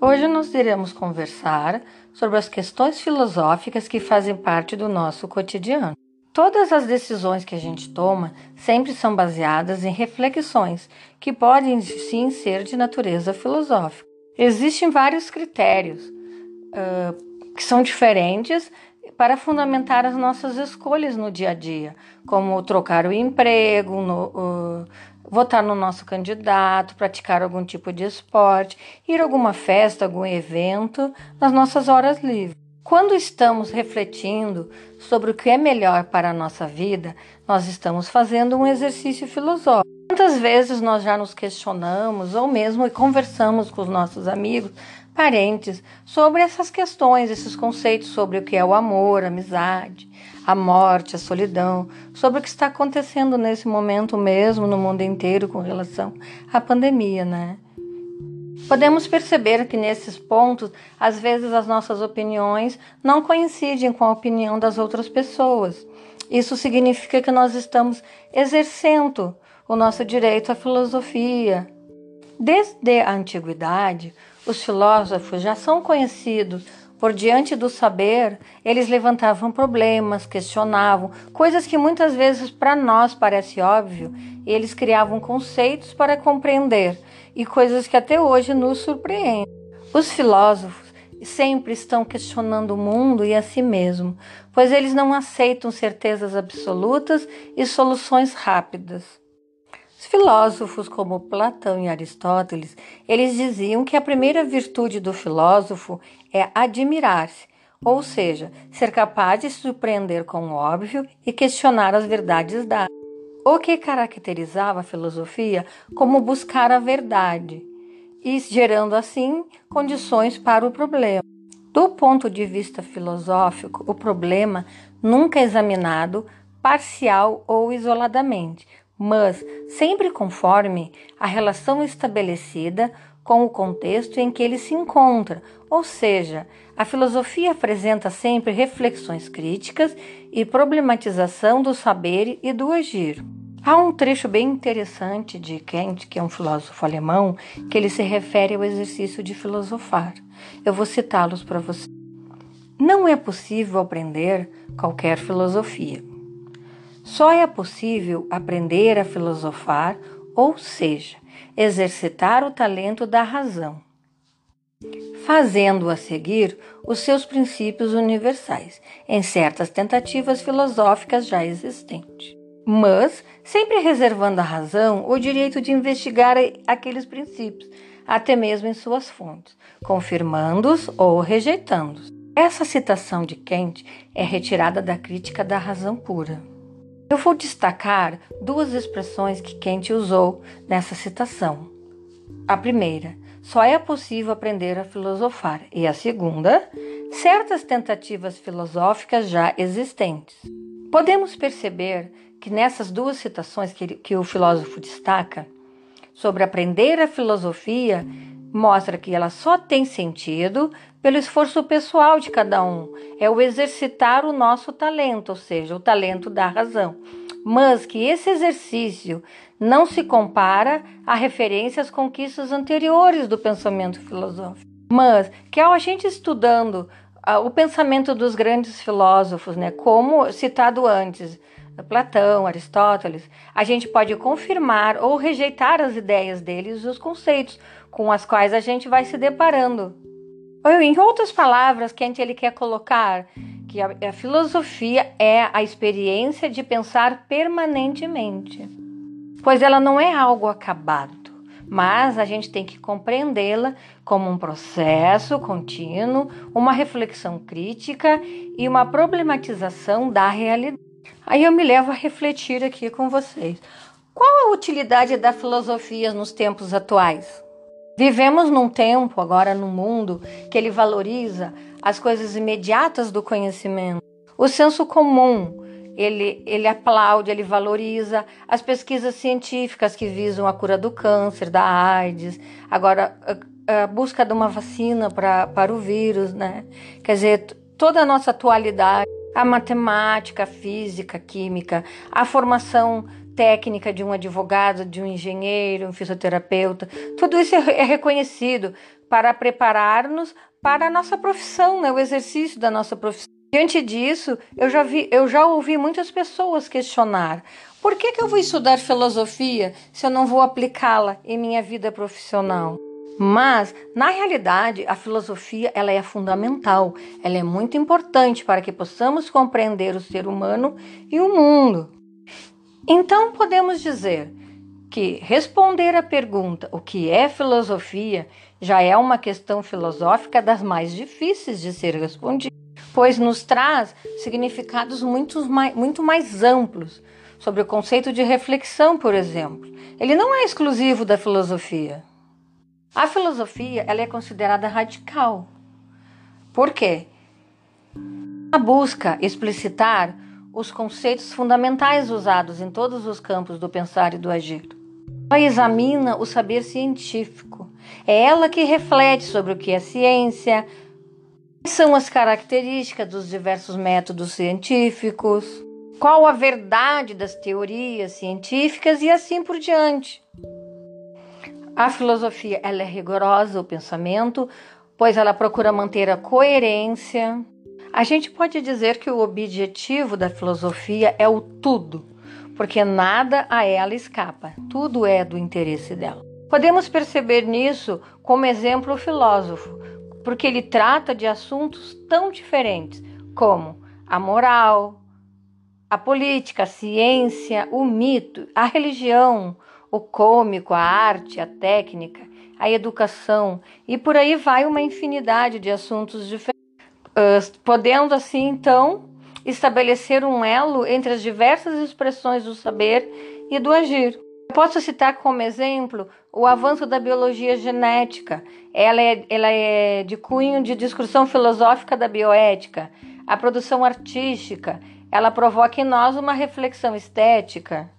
Hoje nós iremos conversar sobre as questões filosóficas que fazem parte do nosso cotidiano. Todas as decisões que a gente toma sempre são baseadas em reflexões que podem sim ser de natureza filosófica. Existem vários critérios uh, que são diferentes para fundamentar as nossas escolhas no dia a dia, como trocar o emprego, no, uh, votar no nosso candidato, praticar algum tipo de esporte, ir a alguma festa, algum evento nas nossas horas livres. Quando estamos refletindo sobre o que é melhor para a nossa vida, nós estamos fazendo um exercício filosófico. Quantas vezes nós já nos questionamos ou mesmo conversamos com os nossos amigos parentes sobre essas questões, esses conceitos sobre o que é o amor, a amizade, a morte, a solidão, sobre o que está acontecendo nesse momento mesmo no mundo inteiro com relação à pandemia, né? Podemos perceber que nesses pontos, às vezes as nossas opiniões não coincidem com a opinião das outras pessoas. Isso significa que nós estamos exercendo o nosso direito à filosofia. Desde a antiguidade, os filósofos já são conhecidos por diante do saber, eles levantavam problemas, questionavam coisas que muitas vezes para nós parece óbvio, eles criavam conceitos para compreender e coisas que até hoje nos surpreendem. Os filósofos sempre estão questionando o mundo e a si mesmo, pois eles não aceitam certezas absolutas e soluções rápidas. Os filósofos como Platão e Aristóteles, eles diziam que a primeira virtude do filósofo é admirar-se, ou seja, ser capaz de se surpreender com o óbvio e questionar as verdades dadas. O que caracterizava a filosofia como buscar a verdade e gerando assim condições para o problema. Do ponto de vista filosófico, o problema nunca é examinado parcial ou isoladamente, mas sempre conforme a relação estabelecida com o contexto em que ele se encontra, ou seja, a filosofia apresenta sempre reflexões críticas e problematização do saber e do agir. Há um trecho bem interessante de Kant, que é um filósofo alemão, que ele se refere ao exercício de filosofar. Eu vou citá-los para você. Não é possível aprender qualquer filosofia. Só é possível aprender a filosofar, ou seja, exercitar o talento da razão, fazendo-a seguir os seus princípios universais em certas tentativas filosóficas já existentes, mas sempre reservando à razão o direito de investigar aqueles princípios, até mesmo em suas fontes, confirmando-os ou rejeitando-os. Essa citação de Kant é retirada da crítica da razão pura. Eu vou destacar duas expressões que Kant usou nessa citação. A primeira, só é possível aprender a filosofar, e a segunda, certas tentativas filosóficas já existentes. Podemos perceber que nessas duas citações que, que o filósofo destaca, sobre aprender a filosofia, mostra que ela só tem sentido pelo esforço pessoal de cada um. É o exercitar o nosso talento, ou seja, o talento da razão. Mas que esse exercício não se compara a referências às conquistas anteriores do pensamento filosófico. Mas que ao a gente estudando uh, o pensamento dos grandes filósofos, né, como citado antes, Platão, Aristóteles, a gente pode confirmar ou rejeitar as ideias deles e os conceitos com as quais a gente vai se deparando. Ou, em outras palavras, Kant ele quer colocar que a, a filosofia é a experiência de pensar permanentemente, pois ela não é algo acabado mas a gente tem que compreendê-la como um processo contínuo, uma reflexão crítica e uma problematização da realidade. Aí eu me levo a refletir aqui com vocês. Qual a utilidade da filosofia nos tempos atuais? Vivemos num tempo, agora no mundo, que ele valoriza as coisas imediatas do conhecimento. O senso comum, ele, ele aplaude, ele valoriza as pesquisas científicas que visam a cura do câncer, da AIDS, agora a, a busca de uma vacina pra, para o vírus, né? Quer dizer, toda a nossa atualidade a matemática, a física, a química, a formação técnica de um advogado, de um engenheiro, um fisioterapeuta. Tudo isso é, é reconhecido para preparar-nos para a nossa profissão, né? o exercício da nossa profissão. Diante disso, eu já, vi, eu já ouvi muitas pessoas questionar: por que, que eu vou estudar filosofia se eu não vou aplicá-la em minha vida profissional? Mas, na realidade, a filosofia ela é fundamental, ela é muito importante para que possamos compreender o ser humano e o mundo. Então, podemos dizer que responder à pergunta o que é filosofia já é uma questão filosófica das mais difíceis de ser respondida, pois nos traz significados muito mais, muito mais amplos sobre o conceito de reflexão, por exemplo. Ele não é exclusivo da filosofia. A filosofia ela é considerada radical. Por quê? Ela busca explicitar os conceitos fundamentais usados em todos os campos do pensar e do agir. Ela examina o saber científico. É ela que reflete sobre o que é ciência, quais são as características dos diversos métodos científicos, qual a verdade das teorias científicas e assim por diante. A filosofia ela é rigorosa, o pensamento, pois ela procura manter a coerência. A gente pode dizer que o objetivo da filosofia é o tudo, porque nada a ela escapa, tudo é do interesse dela. Podemos perceber nisso como exemplo o filósofo, porque ele trata de assuntos tão diferentes como a moral, a política, a ciência, o mito, a religião, o cômico, a arte, a técnica, a educação e por aí vai uma infinidade de assuntos diferentes, podendo assim então estabelecer um elo entre as diversas expressões do saber e do agir. Eu posso citar como exemplo o avanço da biologia genética. Ela é, ela é de cunho de discussão filosófica da bioética. A produção artística, ela provoca em nós uma reflexão estética